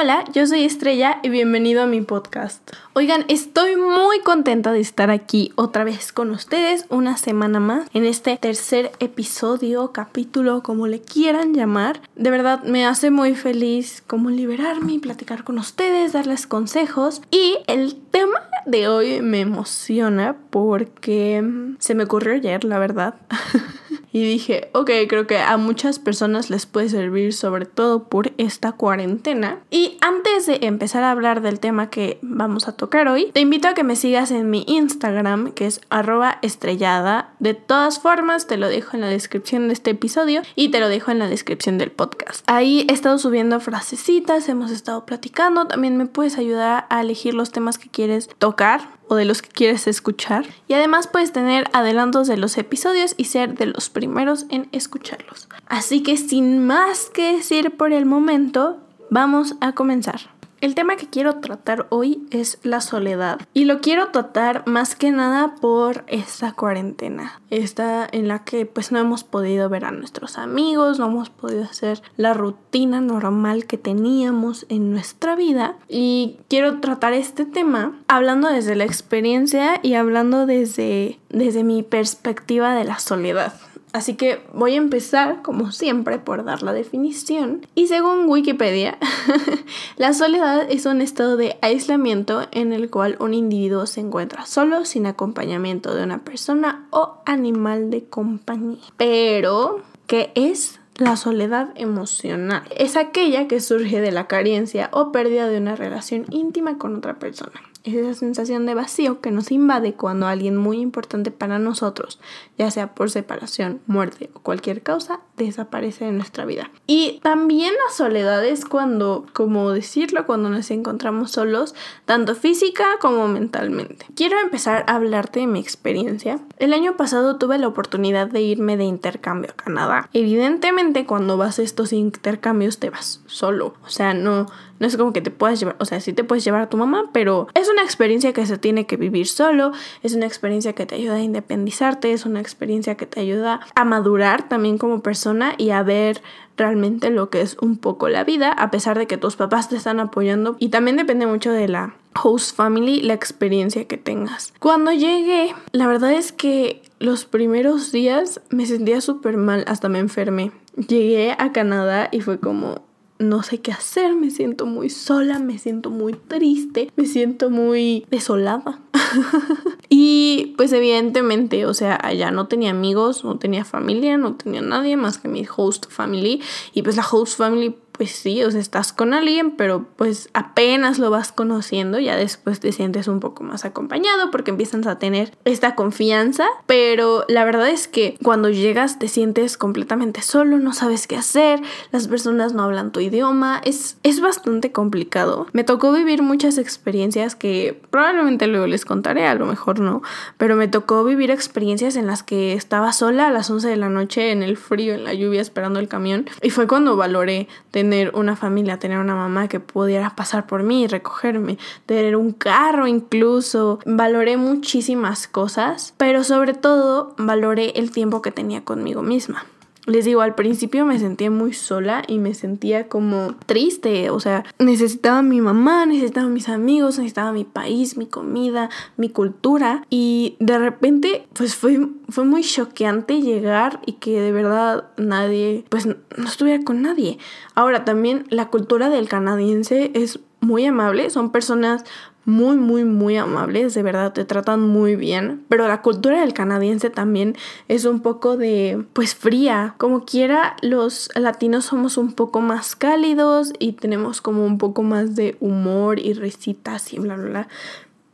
Hola, yo soy Estrella y bienvenido a mi podcast. Oigan, estoy muy contenta de estar aquí otra vez con ustedes una semana más en este tercer episodio, capítulo, como le quieran llamar. De verdad me hace muy feliz como liberarme y platicar con ustedes, darles consejos. Y el tema de hoy me emociona porque se me ocurrió ayer, la verdad. Y dije, ok, creo que a muchas personas les puede servir sobre todo por esta cuarentena. Y antes de empezar a hablar del tema que vamos a tocar hoy, te invito a que me sigas en mi Instagram, que es arroba estrellada. De todas formas, te lo dejo en la descripción de este episodio y te lo dejo en la descripción del podcast. Ahí he estado subiendo frasecitas, hemos estado platicando, también me puedes ayudar a elegir los temas que quieres tocar o de los que quieres escuchar. Y además puedes tener adelantos de los episodios y ser de los primeros en escucharlos. Así que sin más que decir por el momento, vamos a comenzar. El tema que quiero tratar hoy es la soledad. Y lo quiero tratar más que nada por esta cuarentena, esta en la que pues no hemos podido ver a nuestros amigos, no hemos podido hacer la rutina normal que teníamos en nuestra vida. Y quiero tratar este tema hablando desde la experiencia y hablando desde, desde mi perspectiva de la soledad. Así que voy a empezar, como siempre, por dar la definición. Y según Wikipedia, la soledad es un estado de aislamiento en el cual un individuo se encuentra solo sin acompañamiento de una persona o animal de compañía. Pero, ¿qué es la soledad emocional es aquella que surge de la carencia o pérdida de una relación íntima con otra persona. Es esa sensación de vacío que nos invade cuando alguien muy importante para nosotros, ya sea por separación, muerte o cualquier causa, desaparece de nuestra vida. Y también la soledad es cuando, como decirlo, cuando nos encontramos solos, tanto física como mentalmente. Quiero empezar a hablarte de mi experiencia. El año pasado tuve la oportunidad de irme de intercambio a Canadá. Evidentemente cuando vas a estos intercambios te vas solo. O sea, no, no es como que te puedas llevar, o sea, sí te puedes llevar a tu mamá, pero es una experiencia que se tiene que vivir solo, es una experiencia que te ayuda a independizarte, es una experiencia que te ayuda a madurar también como persona y a ver realmente lo que es un poco la vida, a pesar de que tus papás te están apoyando. Y también depende mucho de la host family, la experiencia que tengas. Cuando llegué, la verdad es que los primeros días me sentía súper mal, hasta me enfermé. Llegué a Canadá y fue como, no sé qué hacer, me siento muy sola, me siento muy triste, me siento muy desolada. y pues evidentemente, o sea, allá no tenía amigos, no tenía familia, no tenía nadie más que mi host family. Y pues la host family pues sí, o estás con alguien, pero pues apenas lo vas conociendo, ya después te sientes un poco más acompañado porque empiezas a tener esta confianza, pero la verdad es que cuando llegas te sientes completamente solo, no sabes qué hacer, las personas no hablan tu idioma, es, es bastante complicado. Me tocó vivir muchas experiencias que probablemente luego les contaré, a lo mejor no, pero me tocó vivir experiencias en las que estaba sola a las 11 de la noche en el frío, en la lluvia, esperando el camión, y fue cuando valoré tener tener una familia, tener una mamá que pudiera pasar por mí y recogerme, tener un carro incluso. Valoré muchísimas cosas, pero sobre todo valoré el tiempo que tenía conmigo misma. Les digo, al principio me sentía muy sola y me sentía como triste, o sea, necesitaba a mi mamá, necesitaba a mis amigos, necesitaba mi país, mi comida, mi cultura y de repente pues fue, fue muy choqueante llegar y que de verdad nadie, pues no estuviera con nadie. Ahora también la cultura del canadiense es muy amable, son personas muy, muy, muy amables, de verdad te tratan muy bien, pero la cultura del canadiense también es un poco de, pues fría, como quiera, los latinos somos un poco más cálidos y tenemos como un poco más de humor y risitas y bla, bla, bla.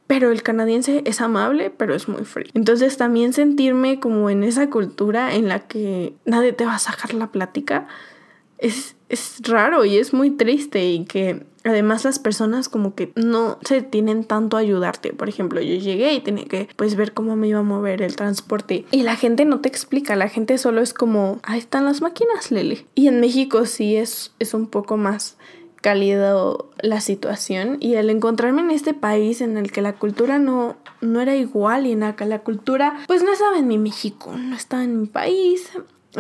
Pero el canadiense es amable, pero es muy frío. Entonces también sentirme como en esa cultura en la que nadie te va a sacar la plática es, es raro y es muy triste y que además las personas como que no se tienen tanto a ayudarte. Por ejemplo, yo llegué y tenía que pues ver cómo me iba a mover el transporte y la gente no te explica, la gente solo es como, ahí están las máquinas, Lele. Y en México sí es, es un poco más cálido la situación y el encontrarme en este país en el que la cultura no, no era igual y en que la cultura pues no estaba en mi México, no estaba en mi país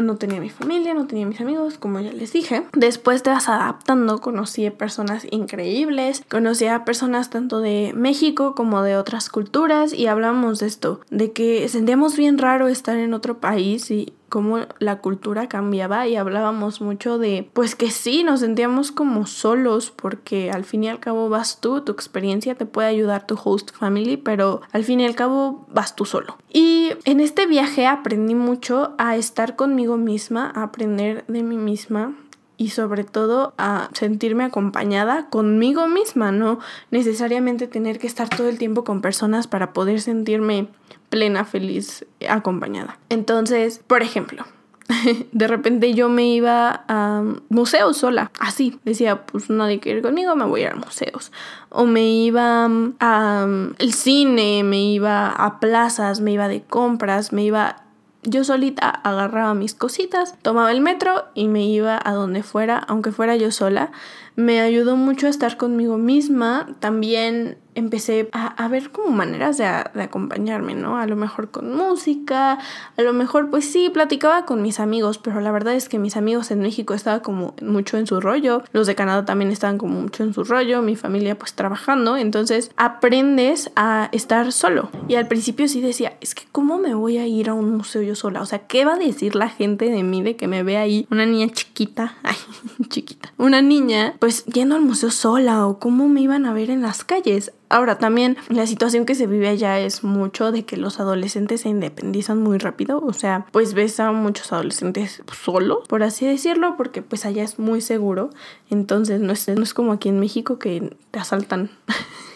no tenía mi familia, no tenía mis amigos, como ya les dije. Después te vas adaptando, conocí a personas increíbles, conocí a personas tanto de México como de otras culturas y hablamos de esto, de que sentíamos bien raro estar en otro país y cómo la cultura cambiaba y hablábamos mucho de, pues que sí, nos sentíamos como solos porque al fin y al cabo vas tú, tu experiencia te puede ayudar tu host family, pero al fin y al cabo vas tú solo. Y en este viaje aprendí mucho a estar conmigo misma, a aprender de mí misma, y sobre todo a sentirme acompañada conmigo misma, no necesariamente tener que estar todo el tiempo con personas para poder sentirme plena, feliz, acompañada. Entonces, por ejemplo, de repente yo me iba a museos sola, así. Decía, pues nadie quiere ir conmigo, me voy a ir a museos. O me iba al cine, me iba a plazas, me iba de compras, me iba yo solita agarraba mis cositas, tomaba el metro y me iba a donde fuera, aunque fuera yo sola. Me ayudó mucho a estar conmigo misma. También empecé a, ver como maneras de, de, acompañarme, ¿no? A lo mejor con música, a lo mejor pues sí, platicaba con mis amigos, pero la verdad es que mis amigos en México estaban como mucho en su rollo, los de Canadá también estaban como mucho en su rollo, mi familia pues trabajando, entonces aprendes a estar solo. Y al principio sí decía, es que ¿cómo me voy a ir a un museo yo sola? O sea, ¿qué va a decir la gente de mí de que me ve ahí una niña chiquita? Ay, chiquita. Una niña pues yendo al museo sola o cómo me iban a ver en las calles. Ahora también la situación que se vive allá es mucho de que los adolescentes se independizan muy rápido, o sea, pues ves a muchos adolescentes solos, por así decirlo, porque pues allá es muy seguro, entonces no es, no es como aquí en México que te asaltan.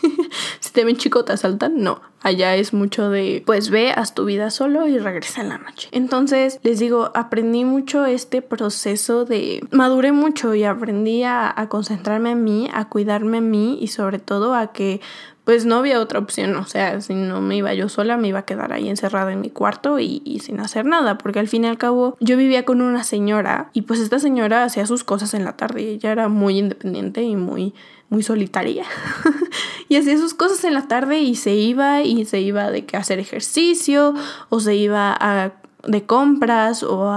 si te ven chico te asaltan, no. Allá es mucho de, pues ve, haz tu vida solo y regresa en la noche. Entonces, les digo, aprendí mucho este proceso de, maduré mucho y aprendí a, concentrarme en mí, a cuidarme a mí y sobre todo a que pues no había otra opción, o sea, si no me iba yo sola, me iba a quedar ahí encerrada en mi cuarto y, sin hacer nada, porque al fin y al cabo yo vivía con una señora y pues esta señora hacía sus cosas en la tarde y ella era muy independiente y muy muy solitaria. y hacía sus cosas en la tarde y se iba y se iba de que hacer ejercicio o se iba a de compras o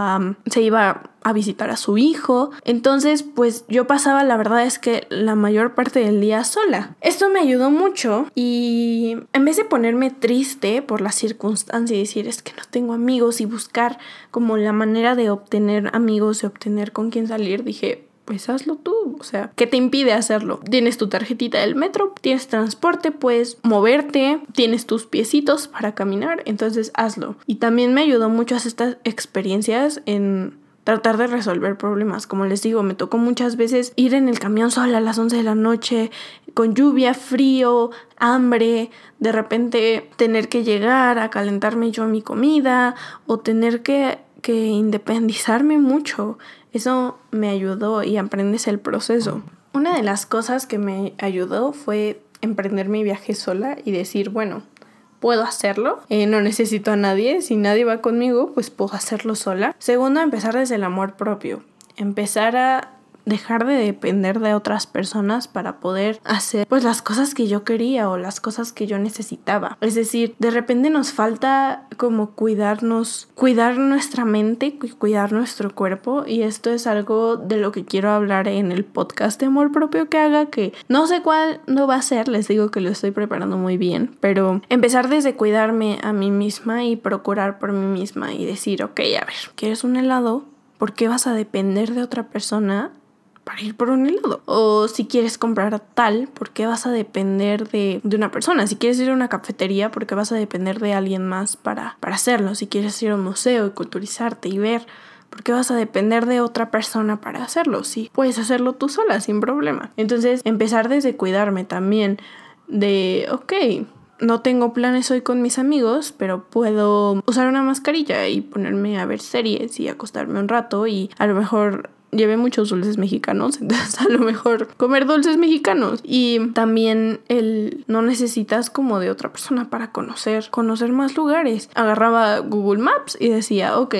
se iba a visitar a su hijo. Entonces, pues yo pasaba, la verdad es que la mayor parte del día sola. Esto me ayudó mucho y en vez de ponerme triste por la circunstancia y decir es que no tengo amigos y buscar como la manera de obtener amigos y obtener con quién salir, dije, pues hazlo tú. O sea, ¿qué te impide hacerlo? Tienes tu tarjetita del metro, tienes transporte, puedes moverte, tienes tus piecitos para caminar, entonces hazlo. Y también me ayudó mucho estas experiencias en tratar de resolver problemas. Como les digo, me tocó muchas veces ir en el camión sola a las 11 de la noche, con lluvia, frío, hambre, de repente tener que llegar a calentarme yo mi comida o tener que, que independizarme mucho eso me ayudó y aprendes el proceso. Una de las cosas que me ayudó fue emprender mi viaje sola y decir, bueno, puedo hacerlo, eh, no necesito a nadie, si nadie va conmigo, pues puedo hacerlo sola. Segundo, empezar desde el amor propio, empezar a dejar de depender de otras personas para poder hacer pues las cosas que yo quería o las cosas que yo necesitaba. Es decir, de repente nos falta como cuidarnos, cuidar nuestra mente, cuidar nuestro cuerpo y esto es algo de lo que quiero hablar en el podcast de amor propio que haga que no sé cuál no va a ser, les digo que lo estoy preparando muy bien, pero empezar desde cuidarme a mí misma y procurar por mí misma y decir, ok, a ver, ¿quieres un helado? ¿Por qué vas a depender de otra persona para ir por un helado. O si quieres comprar tal, ¿por qué vas a depender de, una persona? Si quieres ir a una cafetería, ¿por qué vas a depender de alguien más para, para hacerlo? Si quieres ir a un museo y culturizarte y ver, ¿por qué vas a depender de otra persona para hacerlo? Sí, puedes hacerlo tú sola, sin problema. Entonces, empezar desde cuidarme también de, ok, no tengo planes hoy con mis amigos, pero puedo usar una mascarilla y ponerme a ver series y acostarme un rato y a lo mejor llevé muchos dulces mexicanos, entonces a lo mejor comer dulces mexicanos. Y también el no necesitas como de otra persona para conocer, conocer más lugares. Agarraba Google Maps y decía, ok,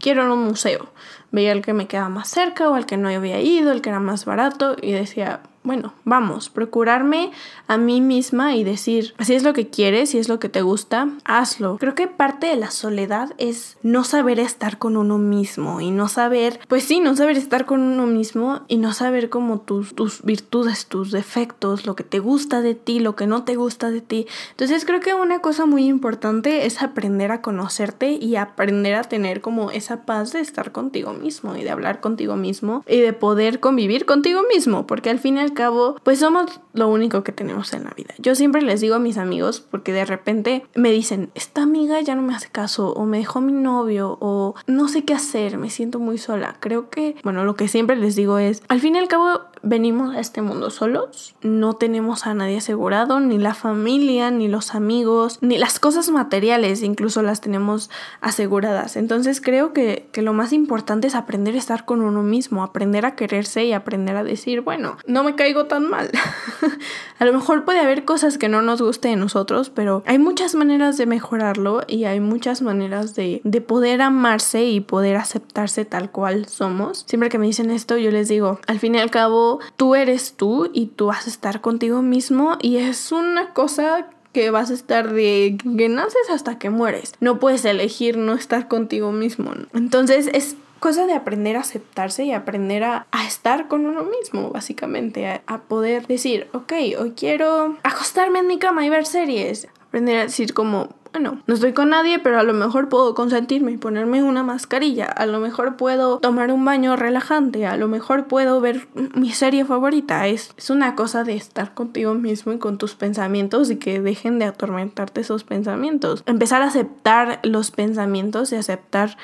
quiero un museo. Veía el que me quedaba más cerca o el que no había ido, el que era más barato y decía, bueno, vamos, procurarme a mí misma y decir, si es lo que quieres, si es lo que te gusta, hazlo. Creo que parte de la soledad es no saber estar con uno mismo y no saber, pues sí, no saber estar con uno mismo y no saber como tus, tus virtudes, tus defectos, lo que te gusta de ti, lo que no te gusta de ti. Entonces creo que una cosa muy importante es aprender a conocerte y aprender a tener como esa paz de estar contigo mismo y de hablar contigo mismo y de poder convivir contigo mismo, porque al fin y al cabo, pues somos lo único que tenemos en la vida. Yo siempre les digo a mis amigos, porque de repente me dicen, esta amiga ya no me hace caso, o me dejó mi novio, o no sé qué hacer, me siento muy sola. Creo que, bueno, lo que siempre les digo es, al fin y al cabo, venimos a este mundo solos, no tenemos a nadie asegurado, ni la familia, ni los amigos, ni las cosas materiales, incluso las tenemos aseguradas. Entonces creo que, que lo más importante es aprender a estar con uno mismo, aprender a quererse y aprender a decir, bueno, no me caigo tan mal. a lo mejor puede haber cosas que no nos guste de nosotros, pero hay muchas maneras de mejorarlo y hay muchas maneras de, de poder amarse y poder aceptarse tal cual somos. Siempre que me dicen esto, yo les digo, al fin y al cabo, tú eres tú y tú vas a estar contigo mismo y es una cosa que vas a estar de que naces hasta que mueres. No puedes elegir no estar contigo mismo. Entonces es cosa de aprender a aceptarse y aprender a, estar con uno mismo, básicamente, a, poder decir, ok, hoy quiero acostarme en mi cama y ver series. Aprender a decir como, bueno, no estoy con nadie, pero a lo mejor puedo consentirme y ponerme una mascarilla. A lo mejor puedo tomar un baño relajante. A lo mejor puedo ver mi serie favorita. Es, es una cosa de estar contigo mismo y con tus pensamientos y que dejen de atormentarte esos pensamientos. Empezar a aceptar los pensamientos y aceptar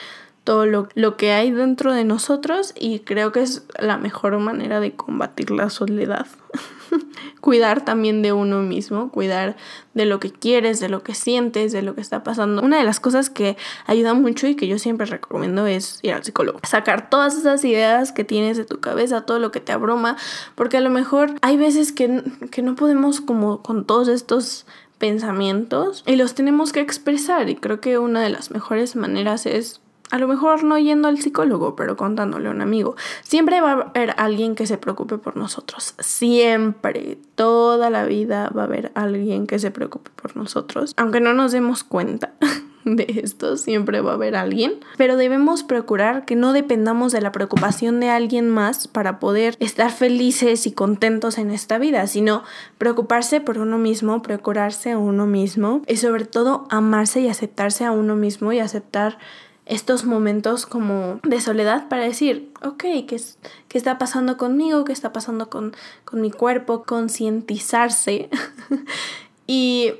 todo lo, lo, que hay dentro de nosotros y creo que es la mejor manera de combatir la soledad. cuidar también de uno mismo, cuidar de lo que quieres, de lo que sientes, de lo que está pasando. Una de las cosas que ayuda mucho y que yo siempre recomiendo es ir al psicólogo. Sacar todas esas ideas que tienes de tu cabeza, todo lo que te abruma, porque a lo mejor hay veces que, que no podemos como con todos estos pensamientos y los tenemos que expresar y creo que una de las mejores maneras es a lo mejor no yendo al psicólogo, pero contándole a un amigo. Siempre va a haber alguien que se preocupe por nosotros. Siempre, toda la vida va a haber alguien que se preocupe por nosotros. Aunque no nos demos cuenta de esto, siempre va a haber alguien. Pero debemos procurar que no dependamos de la preocupación de alguien más para poder estar felices y contentos en esta vida, sino preocuparse por uno mismo, procurarse a uno mismo y sobre todo amarse y aceptarse a uno mismo y aceptar estos momentos como de soledad para decir, ok, ¿qué, es, qué está pasando conmigo? ¿Qué está pasando con, con mi cuerpo? Concientizarse y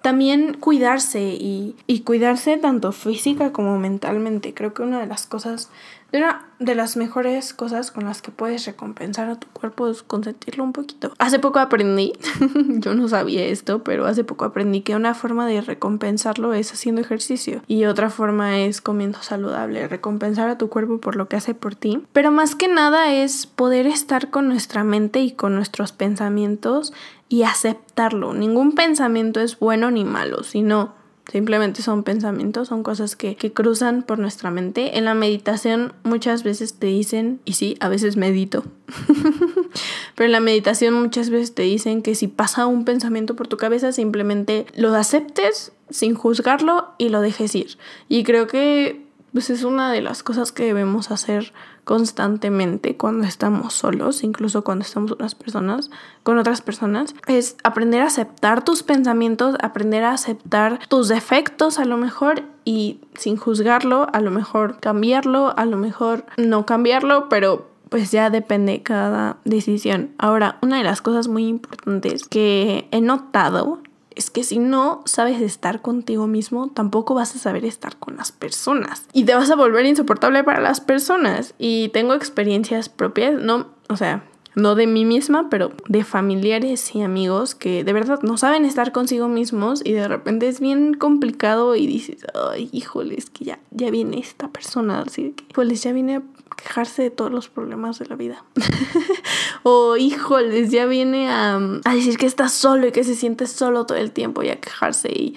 también cuidarse y, y cuidarse tanto física como mentalmente. Creo que una de las cosas una de las mejores cosas con las que puedes recompensar a tu cuerpo es consentirlo un poquito. Hace poco aprendí, yo no sabía esto, pero hace poco aprendí que una forma de recompensarlo es haciendo ejercicio y otra forma es comiendo saludable, recompensar a tu cuerpo por lo que hace por ti. Pero más que nada es poder estar con nuestra mente y con nuestros pensamientos y aceptarlo. Ningún pensamiento es bueno ni malo, sino Simplemente son pensamientos, son cosas que, cruzan por nuestra mente. En la meditación muchas veces te dicen, y sí, a veces medito, pero en la meditación muchas veces te dicen que si pasa un pensamiento por tu cabeza, simplemente lo aceptes sin juzgarlo y lo dejes ir. Y creo que pues es una de las cosas que debemos hacer constantemente cuando estamos solos, incluso cuando estamos unas personas, con otras personas, es aprender a aceptar tus pensamientos, aprender a aceptar tus defectos a lo mejor y sin juzgarlo, a lo mejor cambiarlo, a lo mejor no cambiarlo, pero pues ya depende cada decisión. Ahora, una de las cosas muy importantes que he notado es que si no sabes estar contigo mismo, tampoco vas a saber estar con las personas. Y te vas a volver insoportable para las personas. Y tengo experiencias propias, no, o sea, no de mí misma, pero de familiares y amigos que de verdad no saben estar consigo mismos y de repente es bien complicado y dices, ay, híjole, es que ya, ya viene esta persona, así que, híjoles, ya viene a quejarse de todos los problemas de la vida. o híjoles, ya viene a, a, decir que está solo y que se siente solo todo el tiempo y a quejarse y,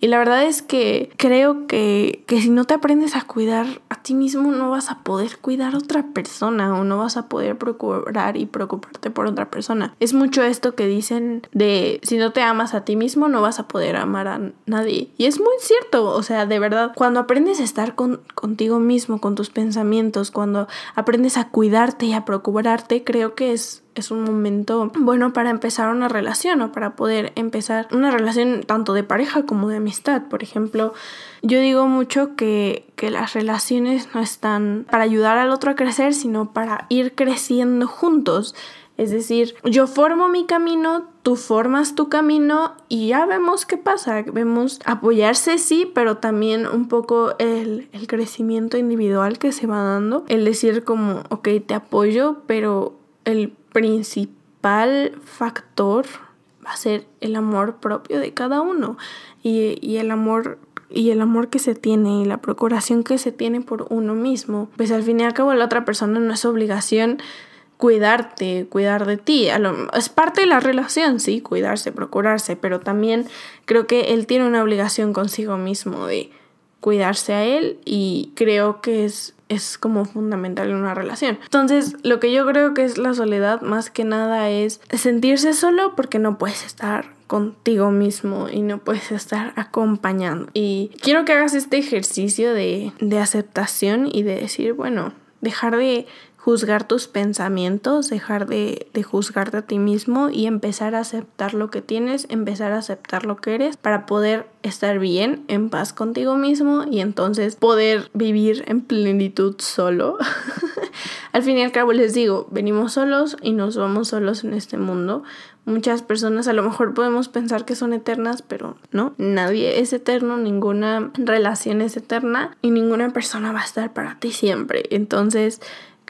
Y la verdad es que creo que, que si no te aprendes a cuidar a ti mismo, no vas a poder cuidar a otra persona o no vas a poder procurar y preocuparte por otra persona. Es mucho esto que dicen de si no te amas a ti mismo, no vas a poder amar a nadie. Y es muy cierto, o sea, de verdad, cuando aprendes a estar con, contigo mismo, con tus pensamientos, cuando aprendes a cuidarte y a procurarte, creo que es es un momento bueno para empezar una relación o para poder empezar una relación tanto de pareja como de amistad. Por ejemplo, yo digo mucho que, que las relaciones no están para ayudar al otro a crecer, sino para ir creciendo juntos. Es decir, yo formo mi camino, tú formas tu camino y ya vemos qué pasa. Vemos apoyarse, sí, pero también un poco el, el, crecimiento individual que se va dando. El decir como, ok, te apoyo, pero el principal factor va a ser el amor propio de cada uno y, y el amor y el amor que se tiene y la procuración que se tiene por uno mismo. Pues al fin y al cabo la otra persona no es obligación cuidarte, cuidar de ti. Es parte de la relación, sí, cuidarse, procurarse, pero también creo que él tiene una obligación consigo mismo de cuidarse a él y creo que es es como fundamental en una relación. Entonces, lo que yo creo que es la soledad más que nada es sentirse solo porque no puedes estar contigo mismo y no puedes estar acompañando. Y quiero que hagas este ejercicio de, de aceptación y de decir, bueno, dejar de juzgar tus pensamientos, dejar de, de, juzgarte a ti mismo y empezar a aceptar lo que tienes, empezar a aceptar lo que eres para poder estar bien, en paz contigo mismo y entonces poder vivir en plenitud solo. al fin y al cabo les digo, venimos solos y nos vamos solos en este mundo. Muchas personas a lo mejor podemos pensar que son eternas, pero no, nadie es eterno, ninguna relación es eterna y ninguna persona va a estar para ti siempre. Entonces,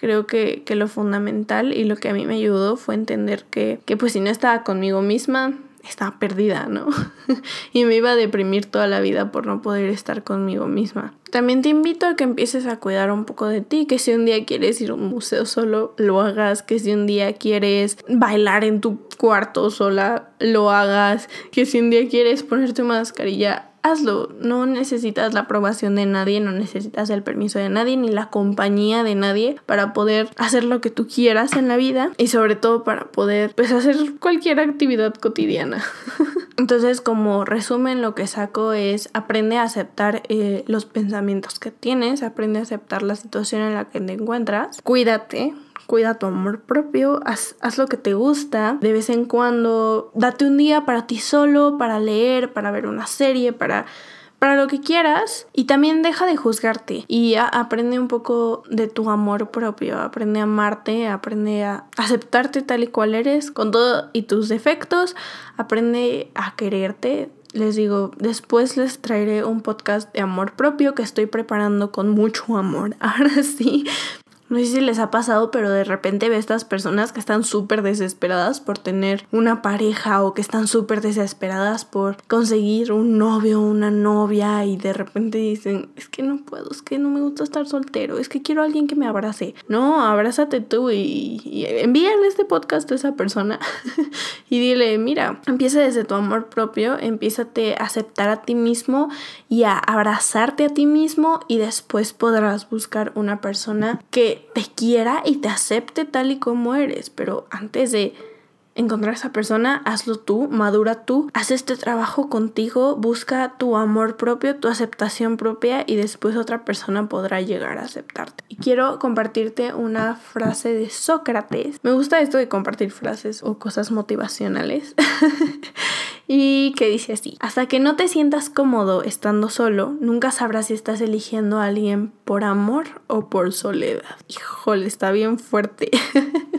creo que, que, lo fundamental y lo que a mí me ayudó fue entender que, que pues si no estaba conmigo misma, estaba perdida, ¿no? y me iba a deprimir toda la vida por no poder estar conmigo misma. También te invito a que empieces a cuidar un poco de ti, que si un día quieres ir a un museo solo, lo hagas, que si un día quieres bailar en tu cuarto sola, lo hagas, que si un día quieres ponerte mascarilla, hazlo. No necesitas la aprobación de nadie, no necesitas el permiso de nadie ni la compañía de nadie para poder hacer lo que tú quieras en la vida y sobre todo para poder pues hacer cualquier actividad cotidiana. Entonces como resumen lo que saco es aprende a aceptar eh, los pensamientos que tienes, aprende a aceptar la situación en la que te encuentras, cuídate cuida tu amor propio, haz, lo que te gusta, de vez en cuando date un día para ti solo, para leer, para ver una serie, para para lo que quieras y también deja de juzgarte y aprende un poco de tu amor propio, aprende a amarte, aprende a aceptarte tal y cual eres con todo y tus defectos, aprende a quererte. Les digo, después les traeré un podcast de amor propio que estoy preparando con mucho amor. Ahora sí, no sé si les ha pasado, pero de repente ve estas personas que están súper desesperadas por tener una pareja o que están súper desesperadas por conseguir un novio o una novia y de repente dicen, es que no puedo, es que no me gusta estar soltero, es que quiero a alguien que me abrace. No, abrázate tú y, envíale este podcast a esa persona y dile, mira, empieza desde tu amor propio, empiézate a aceptar a ti mismo y a abrazarte a ti mismo y después podrás buscar una persona te quiera y te acepte tal y como eres, pero antes de encontrar a esa persona, hazlo tú, madura tú, haz este trabajo contigo, busca tu amor propio, tu aceptación propia y después otra persona podrá llegar a aceptarte. Y quiero compartirte una frase de Sócrates. Me gusta esto de compartir frases o cosas motivacionales. y que dice así, hasta que no te sientas cómodo estando solo, nunca sabrás si estás eligiendo a alguien por amor o por soledad. Híjole, está bien fuerte.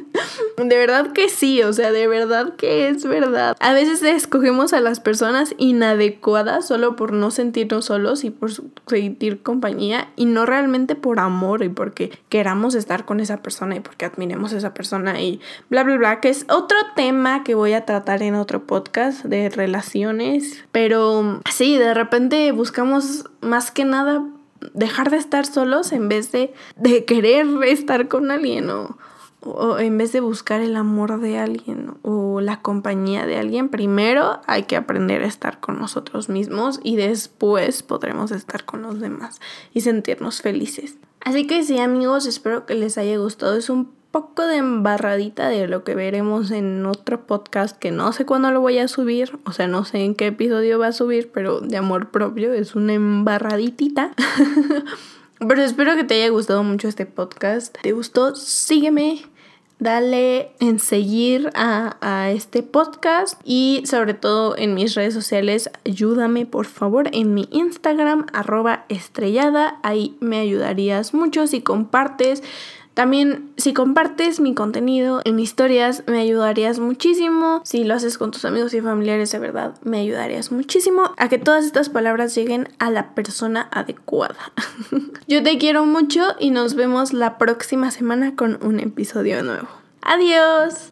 De verdad que sí, o sea, de verdad que es verdad. A veces escogemos a las personas inadecuadas solo por no sentirnos solos y por sentir compañía y no realmente por amor y porque queramos estar con esa persona y porque admiremos a esa persona y bla, bla, bla, que es otro tema que voy a tratar en otro podcast de relaciones. Pero sí, de repente buscamos más que nada dejar de estar solos en vez de, de querer estar con alguien o o en vez de buscar el amor de alguien o la compañía de alguien, primero hay que aprender a estar con nosotros mismos y después podremos estar con los demás y sentirnos felices. Así que sí amigos, espero que les haya gustado. Es un poco de embarradita de lo que veremos en otro podcast que no sé cuándo lo voy a subir, o sea, no sé en qué episodio va a subir, pero de amor propio es una embarraditita. pero espero que te haya gustado mucho este podcast. ¿Te gustó? Sígueme dale en seguir a, a, este podcast y sobre todo en mis redes sociales, ayúdame por favor en mi Instagram arroba estrellada, ahí me ayudarías mucho si compartes. También si compartes mi contenido en historias me ayudarías muchísimo. Si lo haces con tus amigos y familiares de verdad me ayudarías muchísimo a que todas estas palabras lleguen a la persona adecuada. Yo te quiero mucho y nos vemos la próxima semana con un episodio nuevo. Adiós.